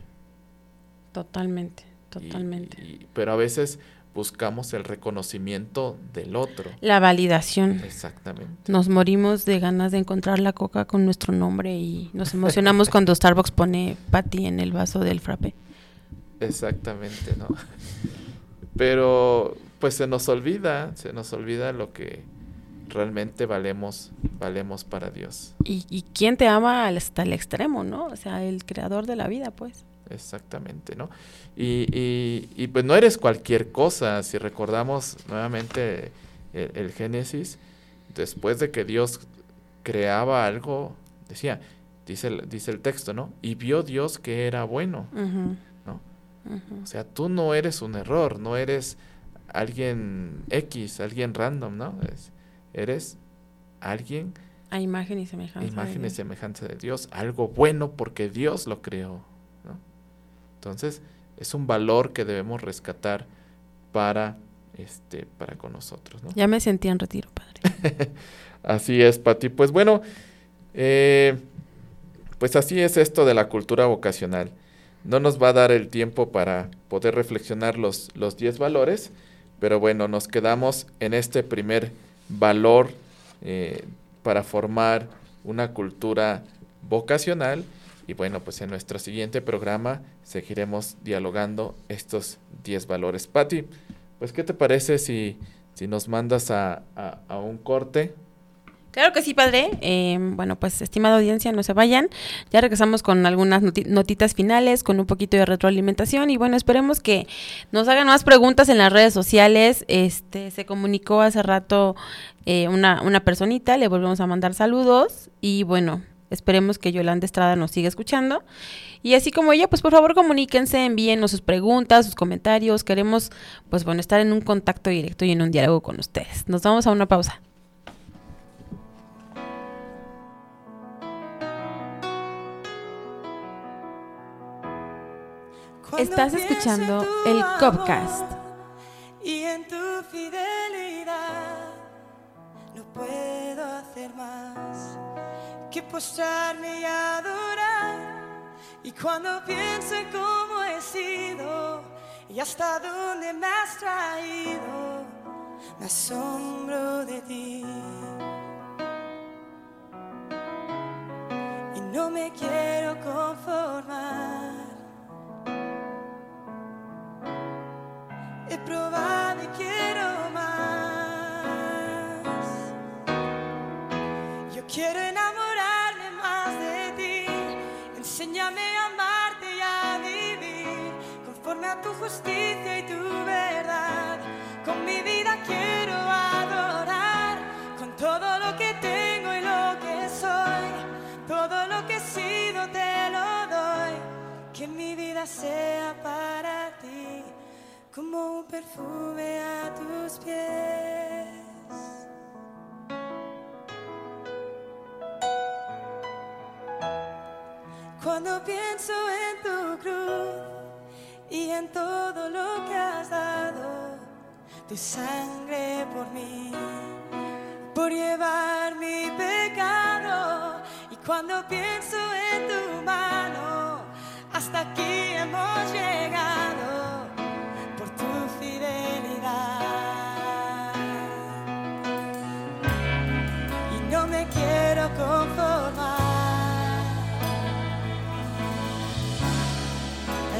Totalmente, Y- totalmente. y- pero a veces buscamos el reconocimiento del otro. La validación. Exactamente. Nos morimos de ganas de encontrar la coca con nuestro nombre y nos emocionamos cuando Starbucks pone Patty en el vaso del frappé. Exactamente, ¿no? Pero pues se nos olvida, se nos olvida lo que realmente valemos, valemos para Dios. ¿Y, y quién te ama hasta el extremo, no? O sea, el creador de la vida, pues. Exactamente, ¿no? Y, y, y, pues no eres cualquier cosa, si recordamos nuevamente el, el Génesis, después de que Dios creaba algo, decía, dice el, dice el texto, ¿no? Y vio Dios que era bueno. ¿no? O sea, tú no eres un error, no eres alguien X, alguien random, ¿no? Es- eres alguien A imagen y semejanza. de imagen y semejanza de Dios, algo bueno porque Dios lo creó. Entonces, es un valor que debemos rescatar para este para con nosotros, ¿no? Ya me sentí en retiro, padre. Así es, Pati. Pues bueno, eh, pues así es esto de la cultura vocacional. No nos va a dar el tiempo para poder reflexionar los, los 10 valores, pero bueno, nos quedamos en este primer valor eh, para formar una cultura vocacional. Y bueno, pues en nuestro siguiente programa seguiremos dialogando estos 10 valores. Pati, pues ¿qué te parece si, si nos mandas a, a- un corte? Claro que sí, padre. Eh, bueno, pues, estimada audiencia, no se vayan. Ya regresamos con algunas noti- notitas finales, con un poquito de retroalimentación. Y bueno, esperemos que nos hagan más preguntas en las redes sociales. Este, se comunicó hace rato eh, una, una personita, le volvemos a mandar saludos. Y bueno, esperemos que Yolanda Estrada nos siga escuchando. Y así como ella, pues por favor comuníquense, envíennos sus preguntas, sus comentarios. Queremos, pues bueno, estar en un contacto directo y en un diálogo con ustedes. Nos vamos a una pausa. Estás escuchando el Copcast. Y en tu fidelidad no puedo hacer más que postrarme y adorar. Y cuando pienso en cómo he sido y hasta dónde me has traído, me asombro de ti. Y no me quiero conformar. He probado y quiero más. Yo quiero enamorarme tu justicia y tu verdad. Con mi vida quiero adorar con todo lo que tengo y lo que soy. Todo lo que he sido te lo doy. Que mi vida sea para ti como un perfume a tus pies. Cuando pienso en tu cruz y en todo lo que has dado, tu sangre por mí, por llevar mi pecado. Y cuando pienso en tu mano, hasta aquí hemos llegado por tu fidelidad. Y no me quiero conformar.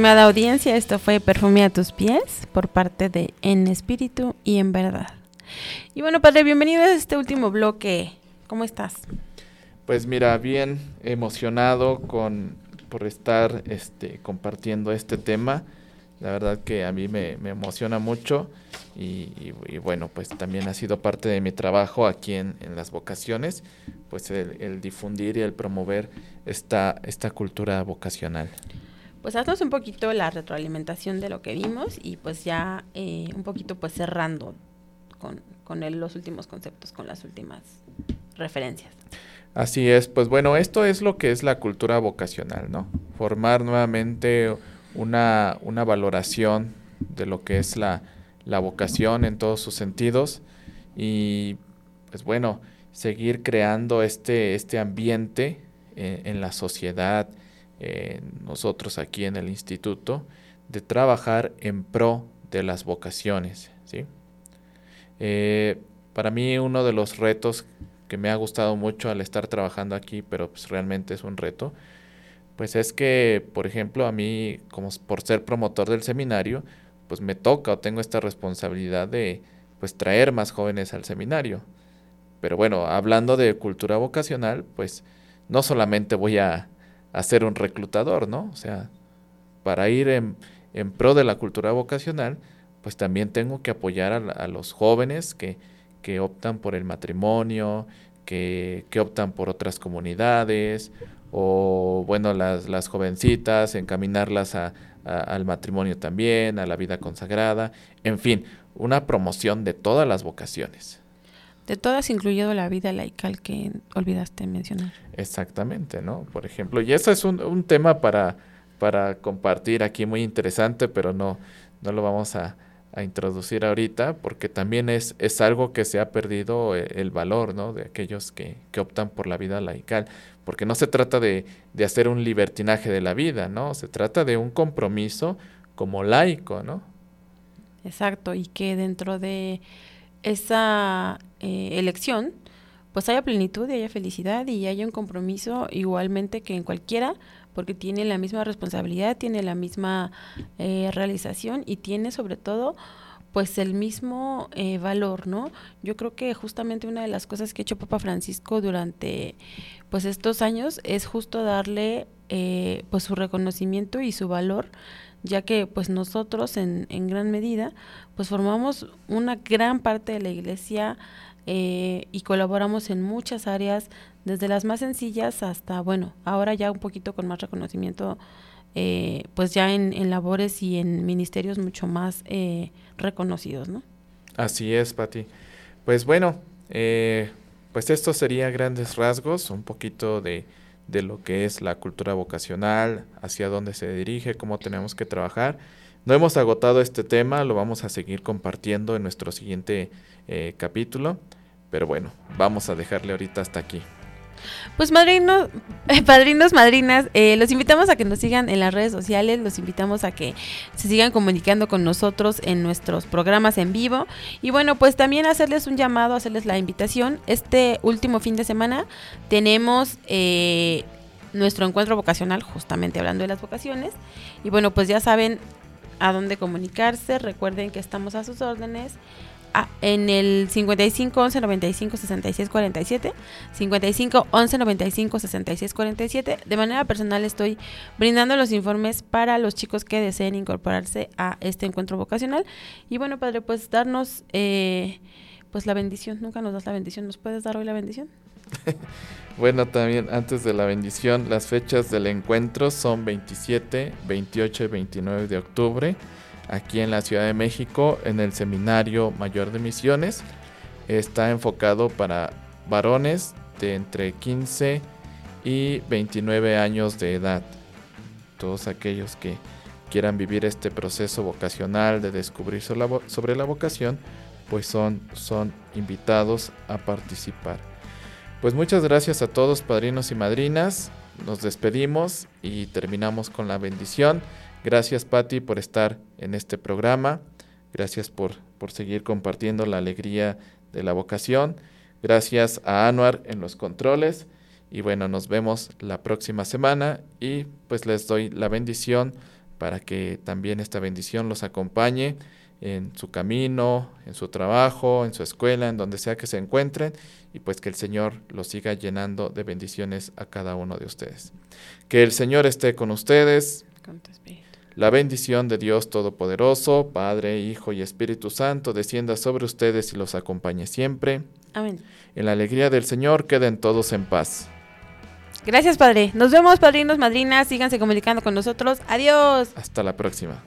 Estimada audiencia, esto fue Perfume a tus pies por parte de En Espíritu y en Verdad. Y bueno, padre, bienvenido a este último bloque. ¿Cómo estás? Pues mira, bien emocionado con por estar este compartiendo este tema. La verdad que a mí me, emociona mucho y, bueno, pues también ha sido parte de mi trabajo aquí en, en las vocaciones, pues el, el difundir y el promover esta, esta cultura vocacional. Pues haznos un poquito la retroalimentación de lo que vimos y pues ya eh, un poquito pues cerrando con, con los últimos conceptos, con las últimas referencias. Así es, pues bueno, esto es lo que es la cultura vocacional, ¿no? Formar nuevamente una, una valoración de lo que es la, la vocación en todos sus sentidos y pues bueno, seguir creando este, este ambiente eh, en la sociedad, eh, nosotros aquí en el instituto, de trabajar en pro de las vocaciones, ¿sí? Eh, para mí uno de los retos que me ha gustado mucho al estar trabajando aquí, pero pues realmente es un reto, pues es que, por ejemplo, a mí, como por ser promotor del seminario, pues me toca o tengo esta responsabilidad de pues traer más jóvenes al seminario. Pero bueno, hablando de cultura vocacional, pues no solamente voy a, a ser un reclutador, ¿no? O sea, para ir en, en pro de la cultura vocacional, pues también tengo que apoyar a, los jóvenes que, que optan por el matrimonio, que, que optan por otras comunidades, o bueno, las, las jovencitas, encaminarlas a- al matrimonio también, a la vida consagrada, en fin, una promoción de todas las vocaciones. De todas, incluyendo la vida laical que olvidaste mencionar. Exactamente, ¿no? Por ejemplo, y eso es un, un tema para, para compartir aquí muy interesante, pero no, no lo vamos a, a introducir ahorita, porque también es, es algo que se ha perdido eh, el valor, ¿no? De aquellos que, que optan por la vida laical, porque no se trata de, de hacer un libertinaje de la vida, ¿no? Se trata de un compromiso como laico, ¿no? Exacto, y que dentro de esa eh, elección, pues haya plenitud y haya felicidad y haya un compromiso igualmente que en cualquiera, porque tiene la misma responsabilidad, tiene la misma eh, realización y tiene sobre todo pues el mismo eh, valor, ¿no? Yo creo que justamente una de las cosas que ha hecho Papa Francisco durante pues estos años es justo darle eh, pues su reconocimiento y su valor ya que pues nosotros en, en gran medida pues formamos una gran parte de la iglesia eh, y colaboramos en muchas áreas, desde las más sencillas hasta, bueno, ahora ya un poquito con más reconocimiento, eh, pues ya en, labores y en ministerios mucho más eh, reconocidos, ¿no? Así es, Pati. Pues bueno, eh, pues esto sería grandes rasgos, un poquito de, de lo que es la cultura vocacional, hacia dónde se dirige, cómo tenemos que trabajar. No hemos agotado este tema, lo vamos a seguir compartiendo en nuestro siguiente eh, capítulo, pero bueno, vamos a dejarle ahorita hasta aquí. Pues madrinos, eh, padrinos, madrinas, eh, los invitamos a que nos sigan en las redes sociales, los invitamos a que se sigan comunicando con nosotros en nuestros programas en vivo y bueno, pues también hacerles un llamado, hacerles la invitación. Este último fin de semana tenemos eh, nuestro encuentro vocacional, justamente hablando de las vocaciones y bueno, pues ya saben a dónde comunicarse, recuerden que estamos a sus órdenes. Ah, en el 55 11 95 66 47 55 11 95 66 47 de manera personal estoy brindando los informes para los chicos que deseen incorporarse a este encuentro vocacional. Y bueno padre pues darnos eh, pues la bendición. Nunca nos das la bendición nos puedes dar hoy la bendición bueno también antes de la bendición las fechas del encuentro son 27 28 y 29 de octubre aquí en la Ciudad de México, en el Seminario Mayor de Misiones. Está enfocado para varones de entre 15 y 29 años de edad. Todos aquellos que quieran vivir este proceso vocacional de descubrir sobre la vocación, pues son, son invitados a participar. Pues muchas gracias a todos, padrinos y madrinas. Nos despedimos y terminamos con la bendición. Gracias Patti por estar en este programa. Gracias por, por seguir compartiendo la alegría de la vocación. Gracias a Anuar en los controles. Y bueno, nos vemos la próxima semana y pues les doy la bendición para que también esta bendición los acompañe en su camino, en su trabajo, en su escuela, en donde sea que se encuentren y pues que el Señor los siga llenando de bendiciones a cada uno de ustedes. Que el Señor esté con ustedes. con tu espíritu la bendición de Dios Todopoderoso, Padre, Hijo y Espíritu Santo, descienda sobre ustedes y los acompañe siempre. Amén. En la alegría del Señor queden todos en paz. Gracias, Padre. Nos vemos, padrinos, madrinas. Síganse comunicando con nosotros. Adiós. Hasta la próxima.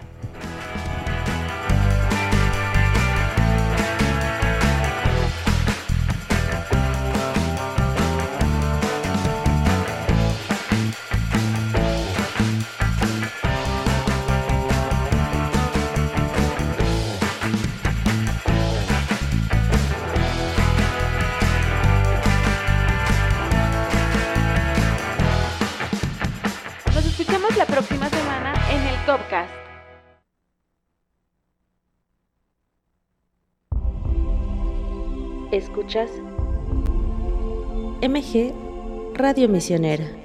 Escuchas MG Radio Misionera.